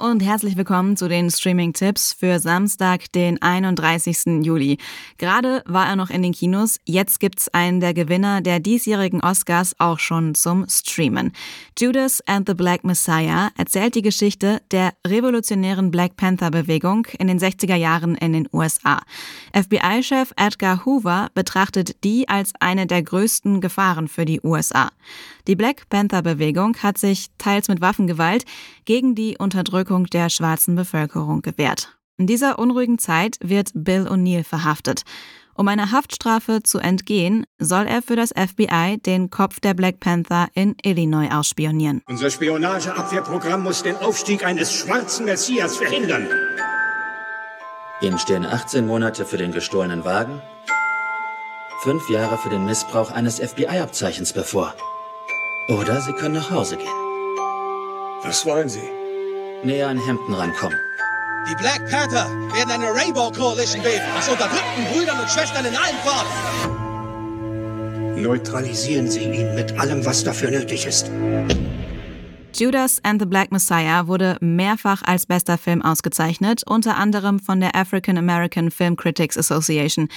Und herzlich willkommen zu den Streaming-Tipps für Samstag, den 31. Juli. Gerade war er noch in den Kinos, jetzt gibt's einen der Gewinner der diesjährigen Oscars auch schon zum Streamen. Judas and the Black Messiah erzählt die Geschichte der revolutionären Black Panther-Bewegung in den 60er Jahren in den USA. FBI-Chef Edgar Hoover betrachtet die als eine der größten Gefahren für die USA. Die Black Panther-Bewegung hat sich teils mit Waffengewalt gegen die Unterdrückung der schwarzen Bevölkerung gewehrt. In dieser unruhigen Zeit wird Bill O'Neill verhaftet. Um einer Haftstrafe zu entgehen, soll er für das FBI den Kopf der Black Panther in Illinois ausspionieren. Unser Spionageabwehrprogramm muss den Aufstieg eines schwarzen Messias verhindern. Ihnen stehen 18 Monate für den gestohlenen Wagen, fünf Jahre für den Missbrauch eines FBI-Abzeichens bevor. Oder Sie können nach Hause gehen. Was wollen Sie? Näher an Hemden rankommen. Die Black Panther werden eine Rainbow Coalition bilden, aus unterdrückten Brüdern und Schwestern in allen Farben. Neutralisieren Sie ihn mit allem, was dafür nötig ist. Judas and the Black Messiah wurde mehrfach als bester Film ausgezeichnet, unter anderem von der African American Film Critics Association.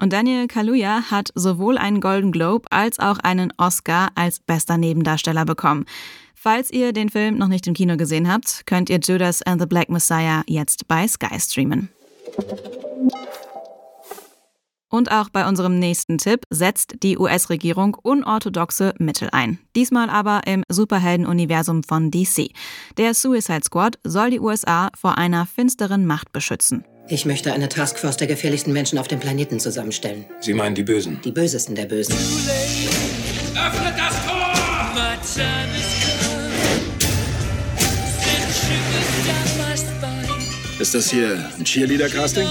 Und Daniel Kaluuya hat sowohl einen Golden Globe als auch einen Oscar als bester Nebendarsteller bekommen. Falls ihr den Film noch nicht im Kino gesehen habt, könnt ihr Judas and the Black Messiah jetzt bei Sky streamen. Und auch bei unserem nächsten Tipp setzt die US-Regierung unorthodoxe Mittel ein. Diesmal aber im Superhelden-Universum von DC. Der Suicide Squad soll die USA vor einer finsteren Macht beschützen. Ich möchte eine Taskforce der gefährlichsten Menschen auf dem Planeten zusammenstellen. Sie meinen die Bösen? Die bösesten der Bösen. Öffnet das Tor! Ist das hier ein Cheerleader-Casting?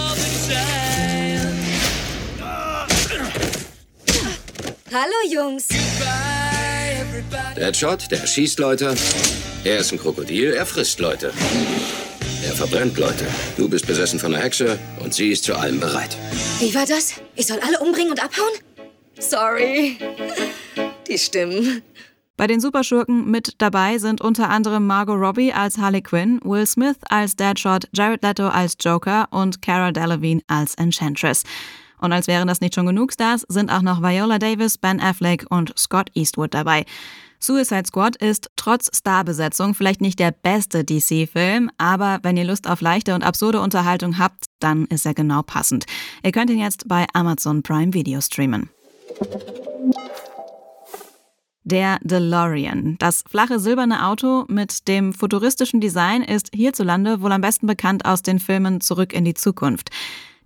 Hallo Jungs. Deadshot, der schießt Leute. Er ist ein Krokodil, er frisst Leute. Er verbrennt Leute. Du bist besessen von einer Hexe und sie ist zu allem bereit. Wie war das? Ich soll alle umbringen und abhauen? Sorry. Die Stimmen. Bei den Superschurken mit dabei sind unter anderem Margot Robbie als Harley Quinn, Will Smith als Deadshot, Jared Leto als Joker und Cara Delevingne als Enchantress. Und als wären das nicht schon genug Stars, sind auch noch Viola Davis, Ben Affleck und Scott Eastwood dabei. Suicide Squad ist trotz Starbesetzung vielleicht nicht der beste DC-Film, aber wenn ihr Lust auf leichte und absurde Unterhaltung habt, dann ist er genau passend. Ihr könnt ihn jetzt bei Amazon Prime Video streamen. Der DeLorean. Das flache silberne Auto mit dem futuristischen Design ist hierzulande wohl am besten bekannt aus den Filmen Zurück in die Zukunft.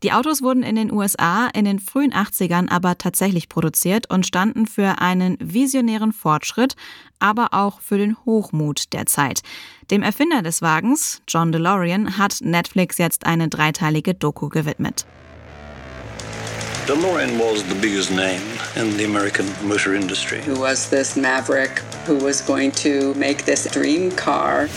Die Autos wurden in den USA in den frühen 80ern aber tatsächlich produziert und standen für einen visionären Fortschritt, aber auch für den Hochmut der Zeit. Dem Erfinder des Wagens, John DeLorean, hat Netflix jetzt eine dreiteilige Doku gewidmet. DeLorean was the biggest name in the American motor industry. Who was this maverick who was going to make this dream car?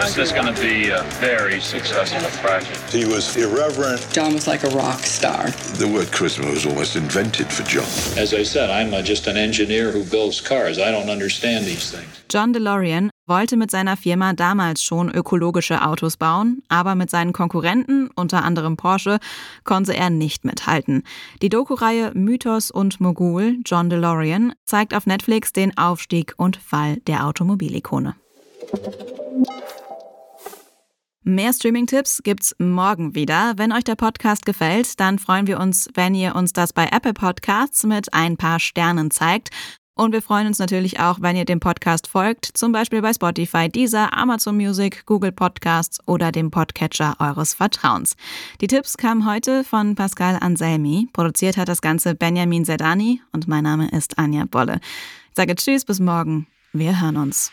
This is going to be a very successful project. He was irreverent. John was like a rock star. The word charisma was almost invented for John. As I said, I'm just an engineer who builds cars. I don't understand these things. John DeLorean wollte mit seiner Firma damals schon ökologische Autos bauen, aber mit seinen Konkurrenten, unter anderem Porsche, konnte er nicht mithalten. Die Doku-Reihe Mythos und Mogul, John DeLorean, zeigt auf Netflix den Aufstieg und Fall der Automobilikone. Mehr Streaming-Tipps gibt's morgen wieder. Wenn euch der Podcast gefällt, dann freuen wir uns, wenn ihr uns das bei Apple Podcasts mit ein paar Sternen zeigt. Und wir freuen uns natürlich auch, wenn ihr dem Podcast folgt, zum Beispiel bei Spotify, Deezer, Amazon Music, Google Podcasts oder dem Podcatcher eures Vertrauens. Die Tipps kamen heute von Pascal Anselmi. Produziert hat das Ganze Benjamin Zerdani und mein Name ist Anja Bolle. Ich sage Tschüss, bis morgen. Wir hören uns.